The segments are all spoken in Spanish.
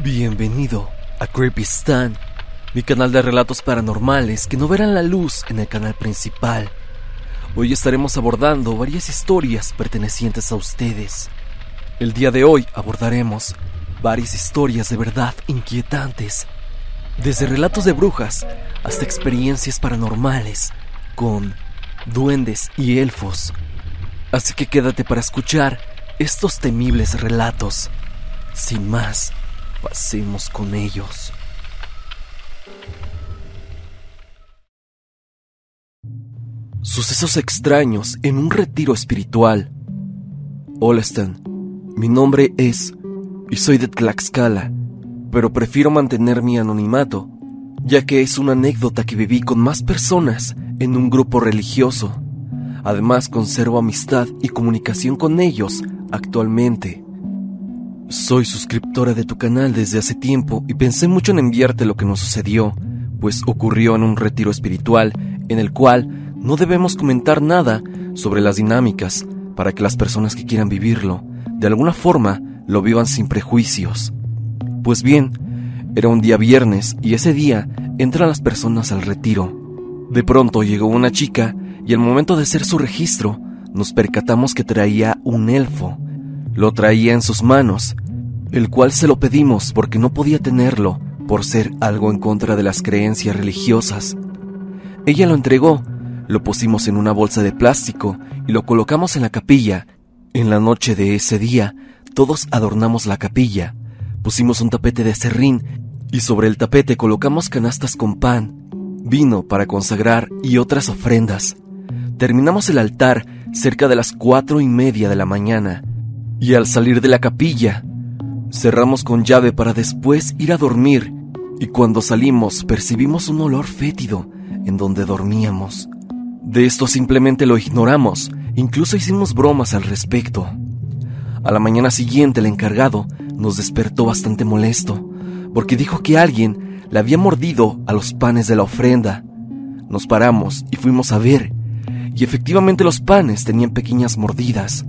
Bienvenido a Creepy Stan, mi canal de relatos paranormales que no verán la luz en el canal principal. Hoy estaremos abordando varias historias pertenecientes a ustedes. El día de hoy abordaremos varias historias de verdad inquietantes, desde relatos de brujas hasta experiencias paranormales con duendes y elfos. Así que quédate para escuchar estos temibles relatos. Sin más, pasemos con ellos. Sucesos extraños en un retiro espiritual. Hola Stan, mi nombre es y soy de Tlaxcala, pero prefiero mantener mi anonimato, ya que es una anécdota que viví con más personas en un grupo religioso. Además, conservo amistad y comunicación con ellos actualmente. Soy suscriptora de tu canal desde hace tiempo y pensé mucho en enviarte lo que nos sucedió, pues ocurrió en un retiro espiritual en el cual no debemos comentar nada sobre las dinámicas para que las personas que quieran vivirlo, de alguna forma, lo vivan sin prejuicios. Pues bien, era un día viernes y ese día entran las personas al retiro. De pronto llegó una chica y al momento de hacer su registro nos percatamos que traía un elfo. Lo traía en sus manos, el cual se lo pedimos porque no podía tenerlo por ser algo en contra de las creencias religiosas. Ella lo entregó, lo pusimos en una bolsa de plástico y lo colocamos en la capilla. En la noche de ese día, todos adornamos la capilla, pusimos un tapete de serrín y sobre el tapete colocamos canastas con pan, vino para consagrar y otras ofrendas. Terminamos el altar cerca de las cuatro y media de la mañana y al salir de la capilla cerramos con llave para después ir a dormir y cuando salimos percibimos un olor fétido en donde dormíamos. De esto simplemente lo ignoramos, incluso hicimos bromas al respecto. A la mañana siguiente el encargado nos despertó bastante molesto, porque dijo que alguien le había mordido a los panes de la ofrenda. Nos paramos y fuimos a ver, y efectivamente los panes tenían pequeñas mordidas,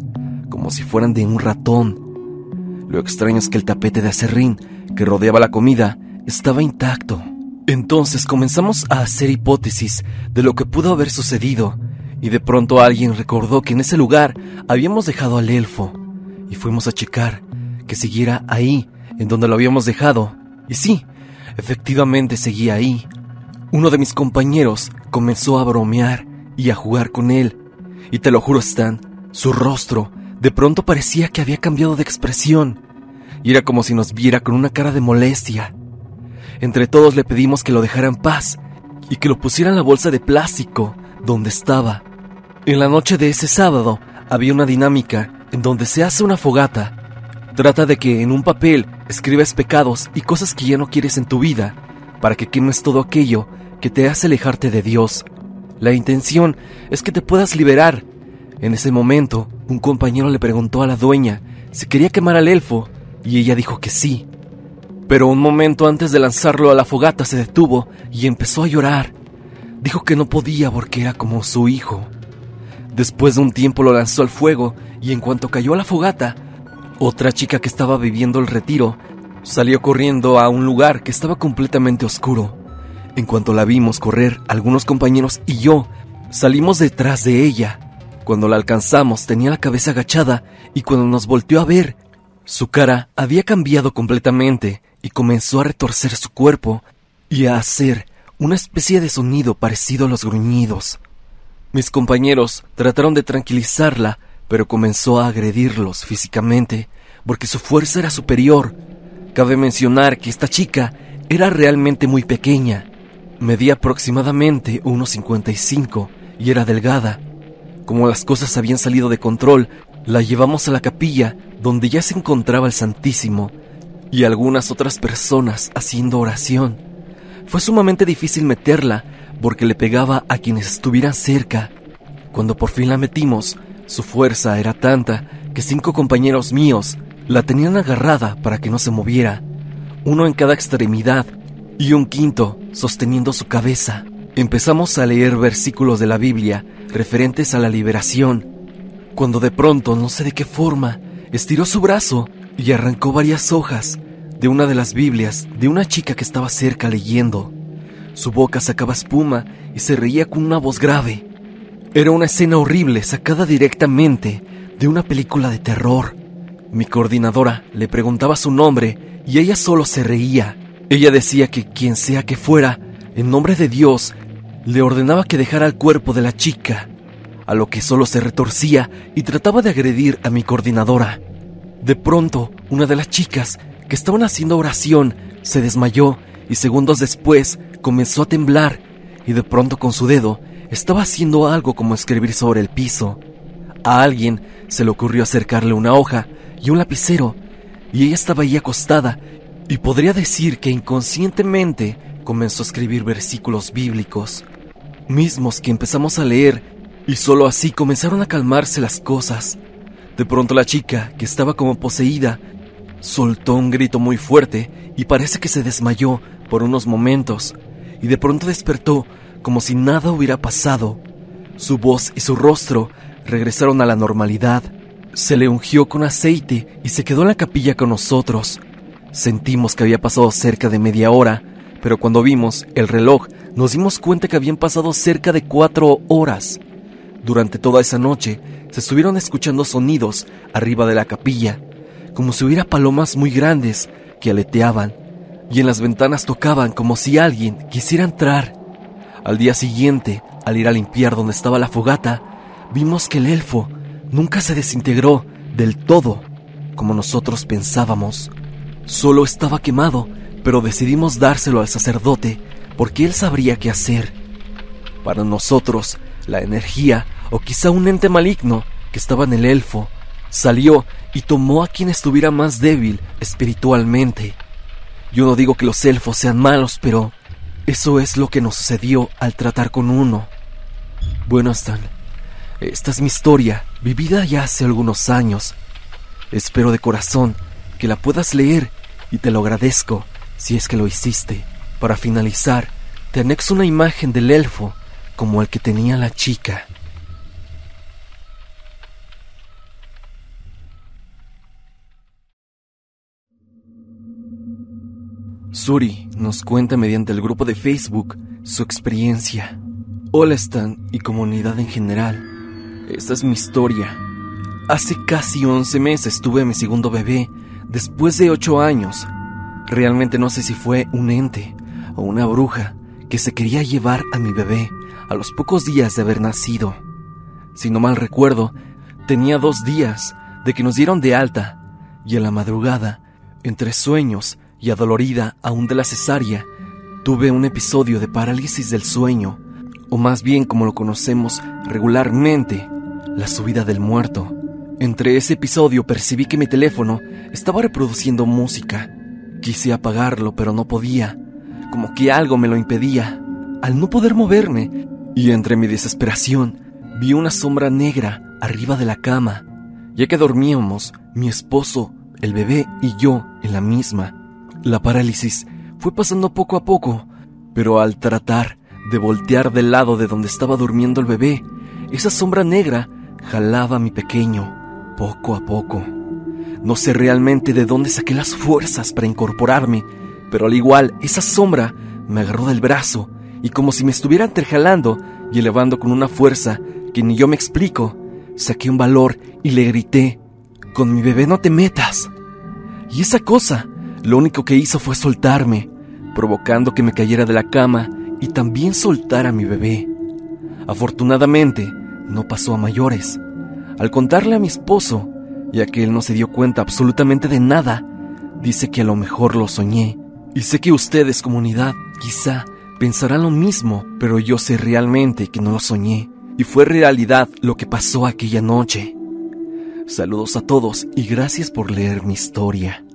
como si fueran de un ratón. Lo extraño es que el tapete de acerrín que rodeaba la comida estaba intacto. Entonces comenzamos a hacer hipótesis de lo que pudo haber sucedido, y de pronto alguien recordó que en ese lugar habíamos dejado al elfo, y fuimos a checar que siguiera ahí, en donde lo habíamos dejado. Y sí, efectivamente seguía ahí. Uno de mis compañeros comenzó a bromear y a jugar con él. Y te lo juro, Stan, su rostro de pronto parecía que había cambiado de expresión. Y era como si nos viera con una cara de molestia. Entre todos le pedimos que lo dejara en paz y que lo pusiera en la bolsa de plástico donde estaba. En la noche de ese sábado había una dinámica en donde se hace una fogata. Trata de que en un papel escribes pecados y cosas que ya no quieres en tu vida, para que quemes todo aquello que te hace alejarte de Dios. La intención es que te puedas liberar. En ese momento, un compañero le preguntó a la dueña si quería quemar al elfo, y ella dijo que sí. Pero un momento antes de lanzarlo a la fogata se detuvo y empezó a llorar. Dijo que no podía porque era como su hijo. Después de un tiempo lo lanzó al fuego y en cuanto cayó a la fogata, otra chica que estaba viviendo el retiro salió corriendo a un lugar que estaba completamente oscuro. En cuanto la vimos correr, algunos compañeros y yo salimos detrás de ella. Cuando la alcanzamos tenía la cabeza agachada y cuando nos volteó a ver, su cara había cambiado completamente y comenzó a retorcer su cuerpo y a hacer una especie de sonido parecido a los gruñidos. Mis compañeros trataron de tranquilizarla, pero comenzó a agredirlos físicamente porque su fuerza era superior. Cabe mencionar que esta chica era realmente muy pequeña. Medía aproximadamente 1,55 y era delgada. Como las cosas habían salido de control, la llevamos a la capilla donde ya se encontraba el Santísimo y algunas otras personas haciendo oración. Fue sumamente difícil meterla porque le pegaba a quienes estuvieran cerca. Cuando por fin la metimos, su fuerza era tanta que cinco compañeros míos la tenían agarrada para que no se moviera, uno en cada extremidad y un quinto sosteniendo su cabeza. Empezamos a leer versículos de la Biblia referentes a la liberación, cuando de pronto, no sé de qué forma, estiró su brazo y arrancó varias hojas de una de las Biblias de una chica que estaba cerca leyendo. Su boca sacaba espuma y se reía con una voz grave. Era una escena horrible sacada directamente de una película de terror. Mi coordinadora le preguntaba su nombre y ella solo se reía. Ella decía que quien sea que fuera, en nombre de Dios, le ordenaba que dejara el cuerpo de la chica, a lo que solo se retorcía y trataba de agredir a mi coordinadora. De pronto, una de las chicas que estaban haciendo oración se desmayó y segundos después comenzó a temblar y de pronto con su dedo estaba haciendo algo como escribir sobre el piso. A alguien se le ocurrió acercarle una hoja y un lapicero y ella estaba ahí acostada y podría decir que inconscientemente comenzó a escribir versículos bíblicos, mismos que empezamos a leer y solo así comenzaron a calmarse las cosas. De pronto la chica, que estaba como poseída, soltó un grito muy fuerte y parece que se desmayó por unos momentos y de pronto despertó como si nada hubiera pasado. Su voz y su rostro regresaron a la normalidad. Se le ungió con aceite y se quedó en la capilla con nosotros. Sentimos que había pasado cerca de media hora pero cuando vimos el reloj nos dimos cuenta que habían pasado cerca de cuatro horas. Durante toda esa noche se estuvieron escuchando sonidos arriba de la capilla, como si hubiera palomas muy grandes que aleteaban, y en las ventanas tocaban como si alguien quisiera entrar. Al día siguiente, al ir a limpiar donde estaba la fogata, vimos que el elfo nunca se desintegró del todo, como nosotros pensábamos. Solo estaba quemado pero decidimos dárselo al sacerdote porque él sabría qué hacer. Para nosotros, la energía, o quizá un ente maligno que estaba en el elfo, salió y tomó a quien estuviera más débil espiritualmente. Yo no digo que los elfos sean malos, pero eso es lo que nos sucedió al tratar con uno. Bueno, Stan, esta es mi historia, vivida ya hace algunos años. Espero de corazón que la puedas leer y te lo agradezco si es que lo hiciste. Para finalizar, te anexo una imagen del elfo como el que tenía la chica. Suri nos cuenta mediante el grupo de Facebook su experiencia. Hola Stan y comunidad en general. Esta es mi historia. Hace casi 11 meses tuve mi segundo bebé, después de 8 años Realmente no sé si fue un ente o una bruja que se quería llevar a mi bebé a los pocos días de haber nacido. Si no mal recuerdo, tenía dos días de que nos dieron de alta y en la madrugada, entre sueños y adolorida aún de la cesárea, tuve un episodio de parálisis del sueño, o más bien como lo conocemos regularmente, la subida del muerto. Entre ese episodio percibí que mi teléfono estaba reproduciendo música Quise apagarlo, pero no podía, como que algo me lo impedía. Al no poder moverme, y entre mi desesperación, vi una sombra negra arriba de la cama, ya que dormíamos mi esposo, el bebé y yo en la misma. La parálisis fue pasando poco a poco, pero al tratar de voltear del lado de donde estaba durmiendo el bebé, esa sombra negra jalaba a mi pequeño, poco a poco. No sé realmente de dónde saqué las fuerzas para incorporarme, pero al igual esa sombra me agarró del brazo y como si me estuviera entrejalando y elevando con una fuerza que ni yo me explico, saqué un valor y le grité, con mi bebé no te metas. Y esa cosa lo único que hizo fue soltarme, provocando que me cayera de la cama y también soltara a mi bebé. Afortunadamente, no pasó a mayores. Al contarle a mi esposo, ya que él no se dio cuenta absolutamente de nada. Dice que a lo mejor lo soñé. Y sé que ustedes, comunidad, quizá pensarán lo mismo, pero yo sé realmente que no lo soñé. Y fue realidad lo que pasó aquella noche. Saludos a todos y gracias por leer mi historia.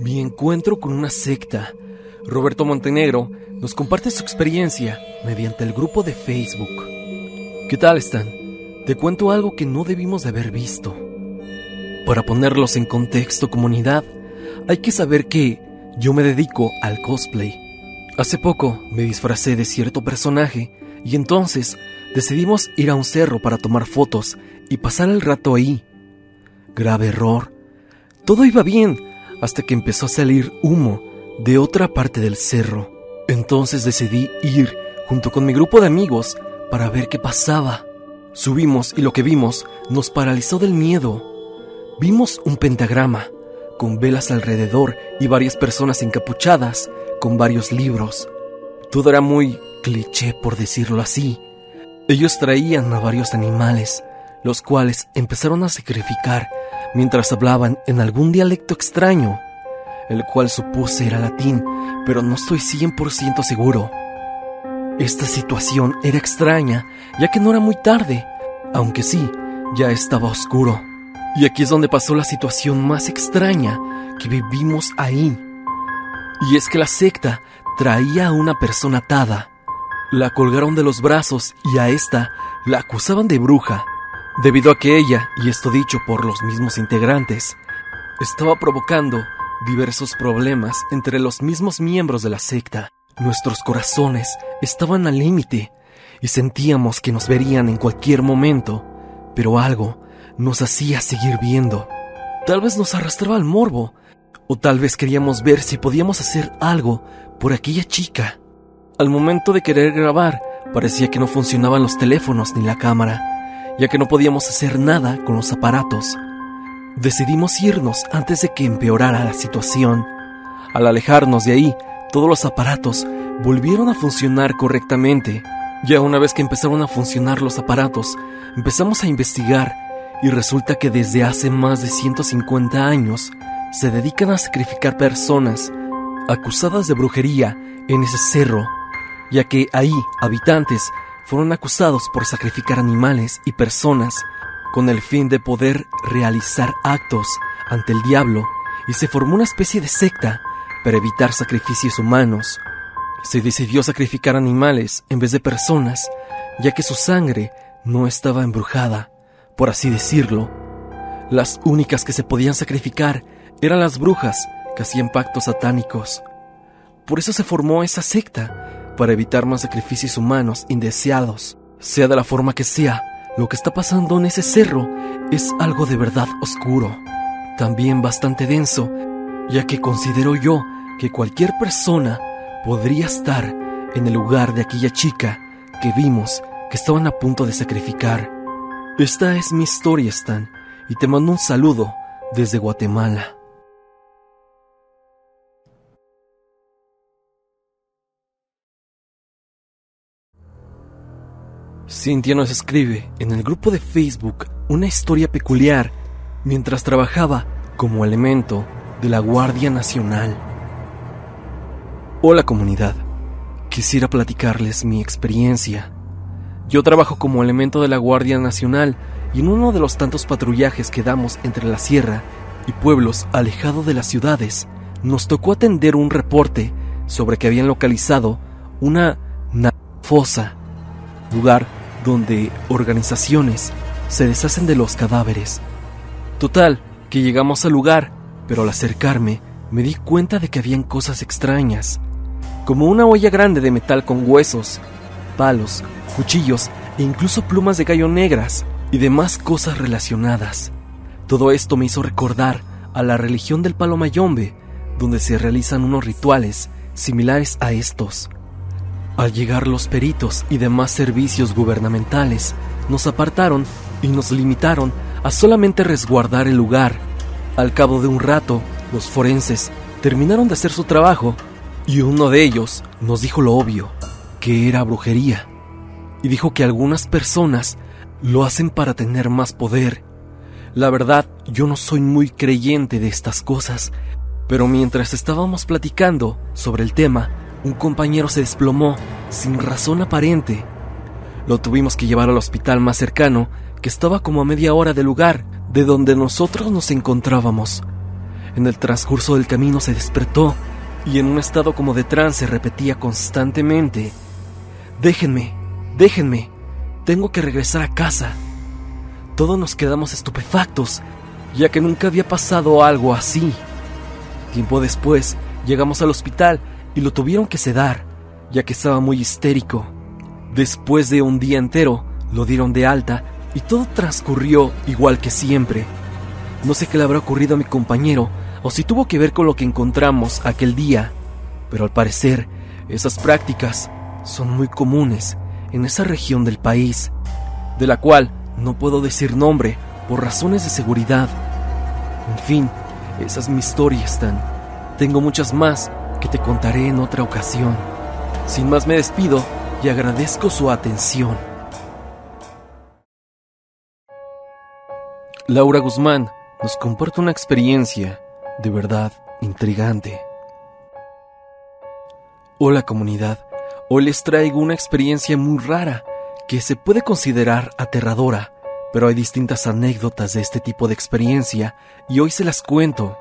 Mi encuentro con una secta Roberto Montenegro nos comparte su experiencia mediante el grupo de Facebook. ¿Qué tal están? Te cuento algo que no debimos de haber visto. Para ponerlos en contexto comunidad, hay que saber que yo me dedico al cosplay. Hace poco me disfracé de cierto personaje y entonces decidimos ir a un cerro para tomar fotos y pasar el rato ahí. Grave error. Todo iba bien hasta que empezó a salir humo de otra parte del cerro. Entonces decidí ir junto con mi grupo de amigos para ver qué pasaba. Subimos y lo que vimos nos paralizó del miedo. Vimos un pentagrama con velas alrededor y varias personas encapuchadas con varios libros. Todo era muy cliché por decirlo así. Ellos traían a varios animales, los cuales empezaron a sacrificar mientras hablaban en algún dialecto extraño, el cual supuse era latín, pero no estoy 100% seguro. Esta situación era extraña, ya que no era muy tarde, aunque sí, ya estaba oscuro. Y aquí es donde pasó la situación más extraña que vivimos ahí. Y es que la secta traía a una persona atada. La colgaron de los brazos y a esta la acusaban de bruja, debido a que ella, y esto dicho por los mismos integrantes, estaba provocando diversos problemas entre los mismos miembros de la secta. Nuestros corazones estaban al límite y sentíamos que nos verían en cualquier momento, pero algo nos hacía seguir viendo. Tal vez nos arrastraba al morbo, o tal vez queríamos ver si podíamos hacer algo por aquella chica. Al momento de querer grabar, parecía que no funcionaban los teléfonos ni la cámara, ya que no podíamos hacer nada con los aparatos. Decidimos irnos antes de que empeorara la situación. Al alejarnos de ahí, todos los aparatos volvieron a funcionar correctamente. Ya una vez que empezaron a funcionar los aparatos, empezamos a investigar y resulta que desde hace más de 150 años se dedican a sacrificar personas acusadas de brujería en ese cerro, ya que ahí habitantes fueron acusados por sacrificar animales y personas con el fin de poder realizar actos ante el diablo y se formó una especie de secta para evitar sacrificios humanos. Se decidió sacrificar animales en vez de personas, ya que su sangre no estaba embrujada, por así decirlo. Las únicas que se podían sacrificar eran las brujas que hacían pactos satánicos. Por eso se formó esa secta, para evitar más sacrificios humanos indeseados. Sea de la forma que sea, lo que está pasando en ese cerro es algo de verdad oscuro, también bastante denso, ya que considero yo que cualquier persona podría estar en el lugar de aquella chica que vimos que estaban a punto de sacrificar. Esta es mi historia, Stan, y te mando un saludo desde Guatemala. Cintia nos escribe en el grupo de Facebook una historia peculiar mientras trabajaba como elemento de la Guardia Nacional. Hola comunidad, quisiera platicarles mi experiencia. Yo trabajo como elemento de la Guardia Nacional y en uno de los tantos patrullajes que damos entre la sierra y pueblos alejados de las ciudades, nos tocó atender un reporte sobre que habían localizado una fosa, lugar donde organizaciones se deshacen de los cadáveres. Total, que llegamos al lugar, pero al acercarme me di cuenta de que habían cosas extrañas como una olla grande de metal con huesos, palos, cuchillos e incluso plumas de gallo negras y demás cosas relacionadas. Todo esto me hizo recordar a la religión del palo mayombe, donde se realizan unos rituales similares a estos. Al llegar los peritos y demás servicios gubernamentales, nos apartaron y nos limitaron a solamente resguardar el lugar. Al cabo de un rato, los forenses terminaron de hacer su trabajo y uno de ellos nos dijo lo obvio, que era brujería. Y dijo que algunas personas lo hacen para tener más poder. La verdad, yo no soy muy creyente de estas cosas, pero mientras estábamos platicando sobre el tema, un compañero se desplomó sin razón aparente. Lo tuvimos que llevar al hospital más cercano, que estaba como a media hora del lugar de donde nosotros nos encontrábamos. En el transcurso del camino se despertó y en un estado como de trance repetía constantemente, Déjenme, déjenme, tengo que regresar a casa. Todos nos quedamos estupefactos, ya que nunca había pasado algo así. Tiempo después, llegamos al hospital y lo tuvieron que sedar, ya que estaba muy histérico. Después de un día entero, lo dieron de alta y todo transcurrió igual que siempre. No sé qué le habrá ocurrido a mi compañero o si tuvo que ver con lo que encontramos aquel día, pero al parecer esas prácticas son muy comunes en esa región del país, de la cual no puedo decir nombre por razones de seguridad. En fin, esa es mi historia. Tengo muchas más que te contaré en otra ocasión. Sin más me despido y agradezco su atención. Laura Guzmán nos comparte una experiencia de verdad intrigante. Hola comunidad, hoy les traigo una experiencia muy rara que se puede considerar aterradora, pero hay distintas anécdotas de este tipo de experiencia y hoy se las cuento.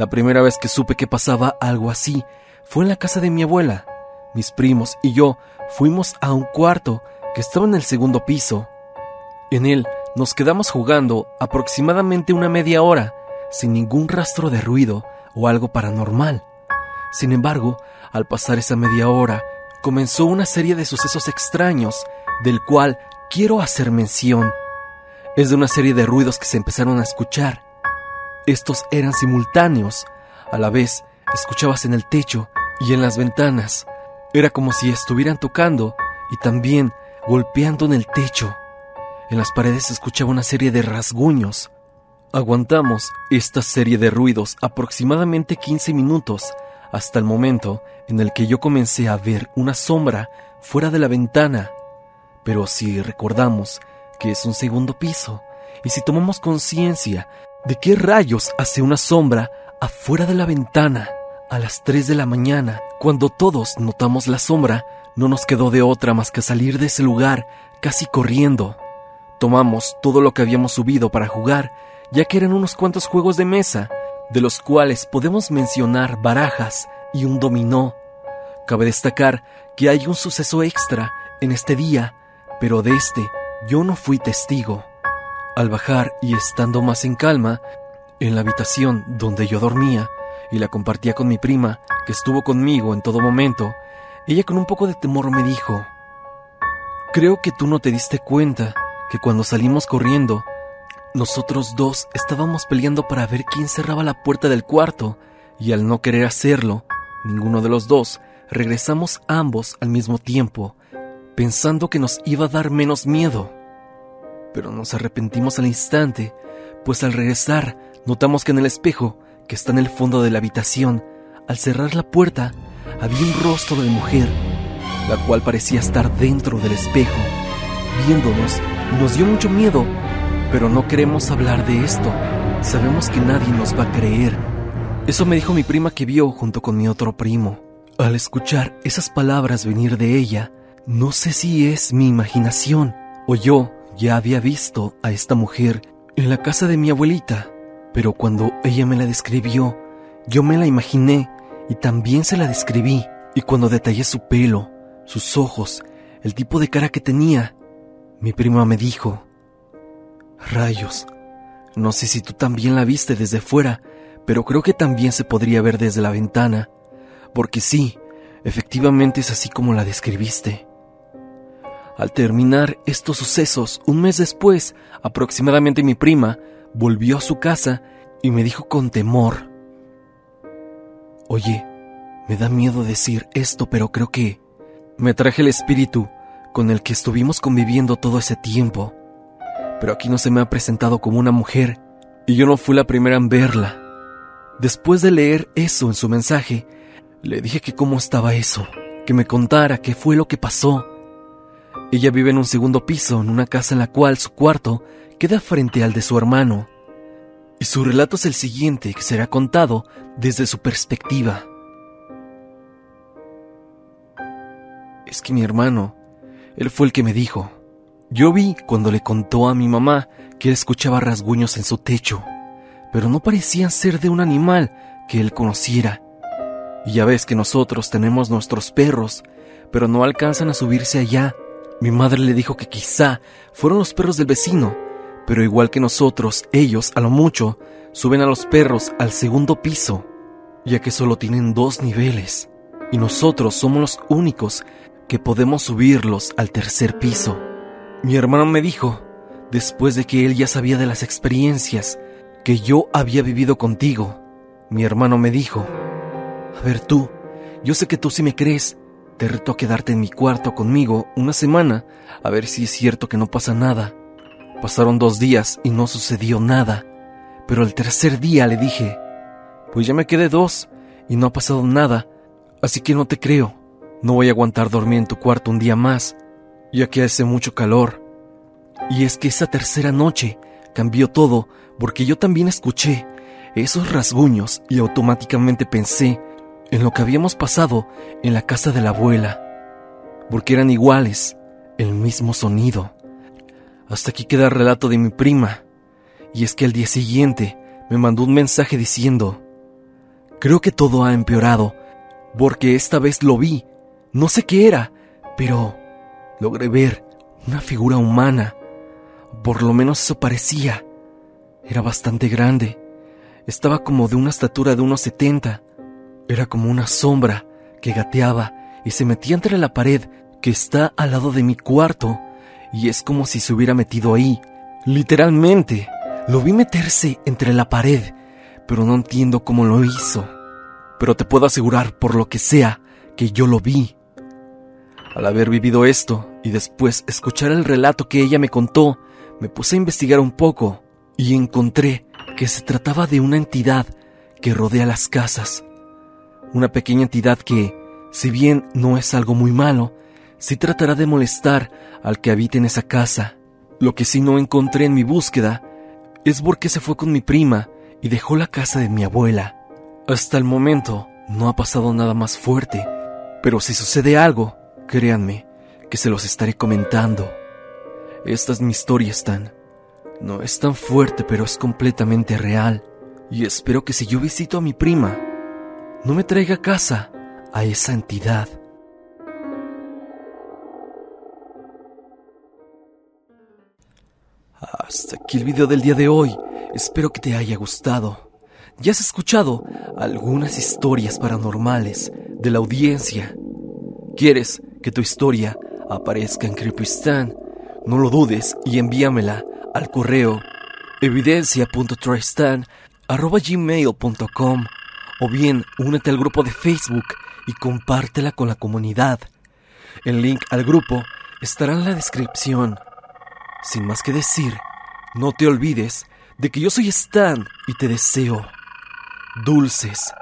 La primera vez que supe que pasaba algo así fue en la casa de mi abuela. Mis primos y yo fuimos a un cuarto que estaba en el segundo piso. En él nos quedamos jugando aproximadamente una media hora, sin ningún rastro de ruido o algo paranormal. Sin embargo, al pasar esa media hora, comenzó una serie de sucesos extraños, del cual quiero hacer mención. Es de una serie de ruidos que se empezaron a escuchar. Estos eran simultáneos. A la vez, escuchabas en el techo y en las ventanas. Era como si estuvieran tocando y también golpeando en el techo. En las paredes se escuchaba una serie de rasguños. Aguantamos esta serie de ruidos aproximadamente 15 minutos hasta el momento en el que yo comencé a ver una sombra fuera de la ventana. Pero si recordamos que es un segundo piso y si tomamos conciencia de qué rayos hace una sombra afuera de la ventana a las 3 de la mañana, cuando todos notamos la sombra, no nos quedó de otra más que salir de ese lugar casi corriendo. Tomamos todo lo que habíamos subido para jugar, ya que eran unos cuantos juegos de mesa, de los cuales podemos mencionar barajas y un dominó. Cabe destacar que hay un suceso extra en este día, pero de este yo no fui testigo. Al bajar y estando más en calma, en la habitación donde yo dormía y la compartía con mi prima, que estuvo conmigo en todo momento, ella con un poco de temor me dijo, Creo que tú no te diste cuenta que cuando salimos corriendo, nosotros dos estábamos peleando para ver quién cerraba la puerta del cuarto, y al no querer hacerlo, ninguno de los dos, regresamos ambos al mismo tiempo, pensando que nos iba a dar menos miedo. Pero nos arrepentimos al instante, pues al regresar notamos que en el espejo, que está en el fondo de la habitación, al cerrar la puerta, había un rostro de mujer, la cual parecía estar dentro del espejo, viéndonos nos dio mucho miedo, pero no queremos hablar de esto. Sabemos que nadie nos va a creer. Eso me dijo mi prima que vio junto con mi otro primo. Al escuchar esas palabras venir de ella, no sé si es mi imaginación o yo ya había visto a esta mujer en la casa de mi abuelita, pero cuando ella me la describió, yo me la imaginé y también se la describí, y cuando detallé su pelo, sus ojos, el tipo de cara que tenía, mi prima me dijo, Rayos, no sé si tú también la viste desde fuera, pero creo que también se podría ver desde la ventana, porque sí, efectivamente es así como la describiste. Al terminar estos sucesos, un mes después, aproximadamente mi prima volvió a su casa y me dijo con temor, Oye, me da miedo decir esto, pero creo que me traje el espíritu con el que estuvimos conviviendo todo ese tiempo. Pero aquí no se me ha presentado como una mujer, y yo no fui la primera en verla. Después de leer eso en su mensaje, le dije que cómo estaba eso, que me contara qué fue lo que pasó. Ella vive en un segundo piso, en una casa en la cual su cuarto queda frente al de su hermano. Y su relato es el siguiente, que será contado desde su perspectiva. Es que mi hermano él fue el que me dijo. Yo vi cuando le contó a mi mamá que escuchaba rasguños en su techo, pero no parecían ser de un animal que él conociera. Y ya ves que nosotros tenemos nuestros perros, pero no alcanzan a subirse allá. Mi madre le dijo que quizá fueron los perros del vecino, pero igual que nosotros, ellos, a lo mucho, suben a los perros al segundo piso, ya que solo tienen dos niveles, y nosotros somos los únicos que podemos subirlos al tercer piso. Mi hermano me dijo, después de que él ya sabía de las experiencias que yo había vivido contigo, mi hermano me dijo, a ver tú, yo sé que tú sí me crees, te reto a quedarte en mi cuarto conmigo una semana a ver si es cierto que no pasa nada. Pasaron dos días y no sucedió nada, pero el tercer día le dije, pues ya me quedé dos y no ha pasado nada, así que no te creo. No voy a aguantar dormir en tu cuarto un día más, ya que hace mucho calor. Y es que esa tercera noche cambió todo porque yo también escuché esos rasguños y automáticamente pensé en lo que habíamos pasado en la casa de la abuela, porque eran iguales, el mismo sonido. Hasta aquí queda el relato de mi prima, y es que al día siguiente me mandó un mensaje diciendo, creo que todo ha empeorado, porque esta vez lo vi, no sé qué era, pero logré ver una figura humana, por lo menos eso parecía. Era bastante grande, estaba como de una estatura de unos setenta, era como una sombra que gateaba y se metía entre la pared que está al lado de mi cuarto y es como si se hubiera metido ahí. Literalmente, lo vi meterse entre la pared, pero no entiendo cómo lo hizo. Pero te puedo asegurar, por lo que sea, que yo lo vi. Al haber vivido esto y después escuchar el relato que ella me contó, me puse a investigar un poco y encontré que se trataba de una entidad que rodea las casas una pequeña entidad que, si bien no es algo muy malo, sí tratará de molestar al que habite en esa casa. Lo que sí no encontré en mi búsqueda es por qué se fue con mi prima y dejó la casa de mi abuela. Hasta el momento no ha pasado nada más fuerte, pero si sucede algo, créanme que se los estaré comentando. Esta es mi historia, Stan. No es tan fuerte, pero es completamente real. Y espero que si yo visito a mi prima, no me traiga a casa a esa entidad. Hasta aquí el video del día de hoy. Espero que te haya gustado. Ya has escuchado algunas historias paranormales de la audiencia. ¿Quieres que tu historia aparezca en Creepystan? No lo dudes y envíamela al correo evidencia.tristan.gmail.com o bien únete al grupo de Facebook y compártela con la comunidad. El link al grupo estará en la descripción. Sin más que decir, no te olvides de que yo soy Stan y te deseo dulces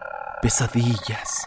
pesadillas.